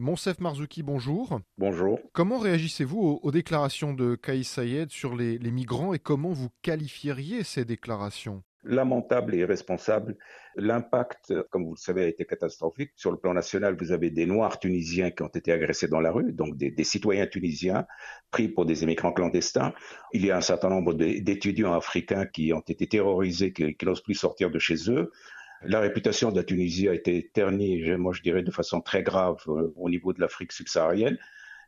Monsef Marzouki, bonjour. Bonjour. Comment réagissez-vous aux, déclarations de Kais Sayed sur les, migrants et comment vous qualifieriez ces déclarations? Lamentable et irresponsable. L'impact, comme vous le savez, a été catastrophique. Sur le plan national, vous avez des Noirs tunisiens qui ont été agressés dans la rue, donc des, citoyens tunisiens pris pour des immigrants clandestins. Il y a un certain nombre d'étudiants africains qui ont été terrorisés, qui, qui n'osent plus sortir de chez eux. La réputation de la Tunisie a été ternie, moi je dirais, de façon très grave euh, au niveau de l'Afrique subsaharienne.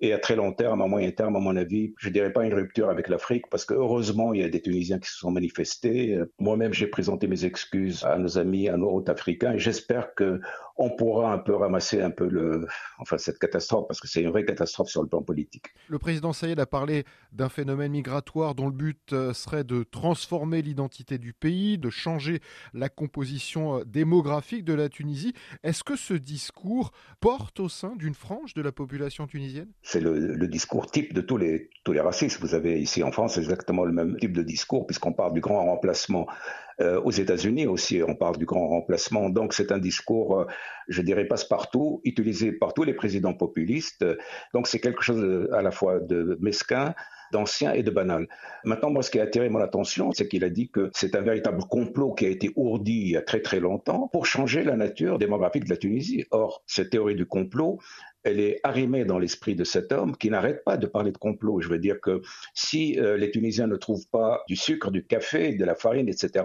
Et à très long terme, à moyen terme, à mon avis, je dirais pas une rupture avec l'Afrique, parce que heureusement, il y a des Tunisiens qui se sont manifestés. Moi-même, j'ai présenté mes excuses à nos amis, à nos hôtes africains, et j'espère que on pourra un peu ramasser un peu le, enfin, cette catastrophe, parce que c'est une vraie catastrophe sur le plan politique. Le président Sayed a parlé d'un phénomène migratoire dont le but euh, serait de transformer l'identité du pays, de changer la composition euh, démographique de la Tunisie. Est-ce que ce discours porte au sein d'une frange de la population tunisienne? C'est le, discours type de tous les, tous les racistes. Vous avez ici en France exactement le même type de discours, puisqu'on parle du grand remplacement. Euh, aux États-Unis aussi, on parle du grand remplacement. Donc c'est un discours, euh, je dirais, passe-partout, utilisé par tous les présidents populistes. Donc c'est quelque chose à la fois de mesquin, d'ancien et de banal. Maintenant, moi, ce qui a attiré mon attention, c'est qu'il a dit que c'est un véritable complot qui a été ourdi il y a très très longtemps pour changer la nature démographique de la Tunisie. Or, cette théorie du complot, elle est arrimée dans l'esprit de cet homme qui n'arrête pas de parler de complot. Je veux dire que si euh, les Tunisiens ne trouvent pas du sucre, du café, de la farine, etc.,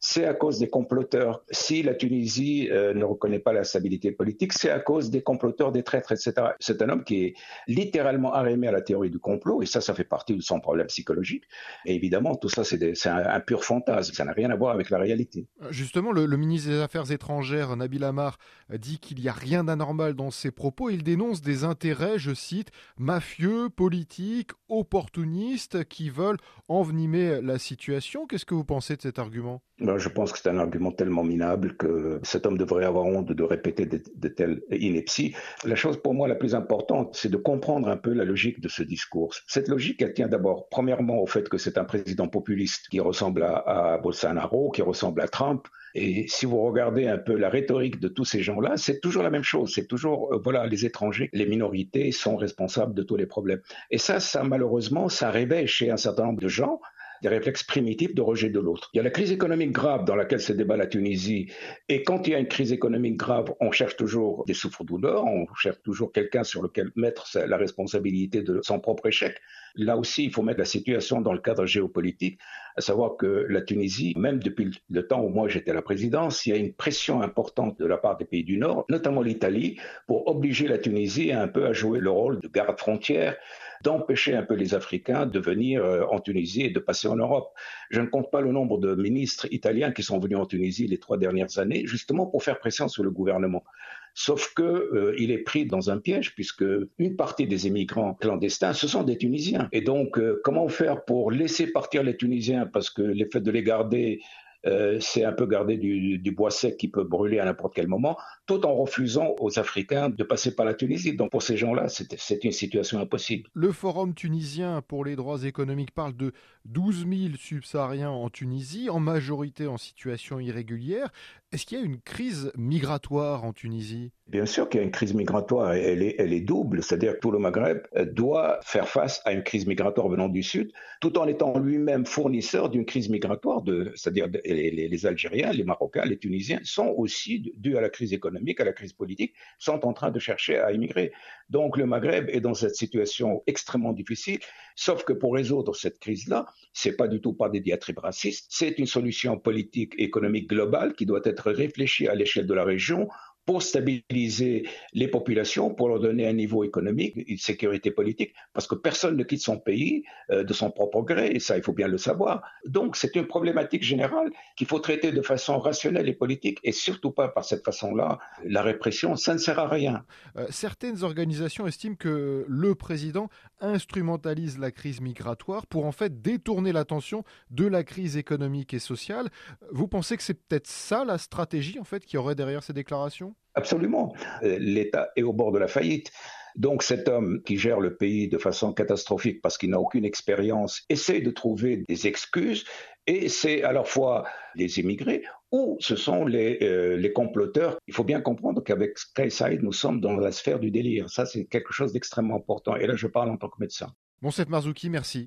c'est à cause des comploteurs. Si la Tunisie euh, ne reconnaît pas la stabilité politique, c'est à cause des comploteurs, des traîtres, etc. C'est un homme qui est littéralement arrimé à la théorie du complot, et ça, ça fait partie de son problème psychologique. Et évidemment, tout ça, c'est un, pur fantasme. Ça n'a rien à voir avec la réalité. Justement, le, ministre des Affaires étrangères, Nabil Amar, dit qu'il n'y a rien d'anormal dans ses propos. Il dénonce des intérêts, je cite, mafieux, politiques, opportunistes qui veulent envenimer la situation. Qu'est-ce que vous pensez de cet argument? Ben, Je pense que c'est un argument tellement minable que cet homme devrait avoir honte de répéter de, telles inepties. La chose pour moi la plus importante, c'est de comprendre un peu la logique de ce discours. Cette logique, elle tient d'abord, premièrement, au fait que c'est un président populiste qui ressemble à, à Bolsonaro, qui ressemble à Trump, et si vous regardez un peu la rhétorique de tous ces gens-là, c'est toujours la même chose. C'est toujours, euh, voilà, les étrangers, les minorités sont responsables de tous les problèmes. Et ça, ça malheureusement, ça réveille chez un certain nombre de gens des réflexes primitifs de rejet de l'autre. Il y a la crise économique grave dans laquelle se débat la Tunisie. Et quand il y a une crise économique grave, on cherche toujours des souffres-douleurs, on cherche toujours quelqu'un sur lequel mettre la responsabilité de son propre échec. Là aussi, il faut mettre la situation dans le cadre géopolitique, à savoir que la Tunisie, même depuis le temps où moi j'étais à la présidence, il y a une pression importante de la part des pays du Nord, notamment l'Italie, pour obliger la Tunisie un peu à jouer le rôle de garde frontière d'empêcher un peu les Africains de venir euh, en Tunisie et de passer en Europe. Je ne compte pas le nombre de ministres italiens qui sont venus en Tunisie les trois dernières années, justement pour faire pression sur le gouvernement. Sauf que euh, il est pris dans un piège puisque une partie des immigrants clandestins, ce sont des Tunisiens. Et donc, euh, comment faire pour laisser partir les Tunisiens parce que le fait de les garder euh, c'est un peu garder du, bois sec qui peut brûler à n'importe quel moment, tout en refusant aux Africains de passer par la Tunisie. Donc pour ces gens-là, c'est une situation impossible. Le Forum tunisien pour les droits économiques parle de 12 000 subsahariens en Tunisie, en majorité en situation irrégulière. Est-ce qu'il y a une crise migratoire en Tunisie? Bien sûr qu'il y a une crise migratoire. Elle est, elle est double, c'est-à-dire que tout le Maghreb doit faire face à une crise migratoire venant du Sud, tout en étant lui-même fournisseur d'une crise migratoire, c'est-à-dire les, Algériens, les Marocains, les Tunisiens sont aussi, dus à la crise économique, à la crise politique, sont en train de chercher à immigrer. Donc le Maghreb est dans cette situation extrêmement difficile, sauf que pour résoudre cette crise-là, c'est pas du tout pas des diatribes racistes, c'est une solution politique économique globale qui doit être réfléchie à l'échelle de la région pour stabiliser les populations, pour leur donner un niveau économique, une sécurité politique, parce que personne ne quitte son pays euh, de son propre gré, et ça, il faut bien le savoir. Donc, c'est une problématique générale qu'il faut traiter de façon rationnelle et politique, et surtout pas par cette façon-là. La répression, ça ne sert à rien. Euh, certaines organisations estiment que le président instrumentalise la crise migratoire pour en fait détourner l'attention de la crise économique et sociale. Vous pensez que c'est peut-être ça la stratégie en fait qui aurait derrière ces déclarations? Absolument. Euh, L'État est au bord de la faillite. Donc cet homme qui gère le pays de façon catastrophique parce qu'il n'a aucune expérience essaie de trouver des excuses Et c'est à la fois les immigrés ou ce sont les, euh, les comploteurs. Il faut bien comprendre qu'avec Skyside, nous sommes dans la sphère du délire. Ça, c'est quelque chose d'extrêmement important. Et là, je parle en tant que médecin. Monsef Marzouki, merci.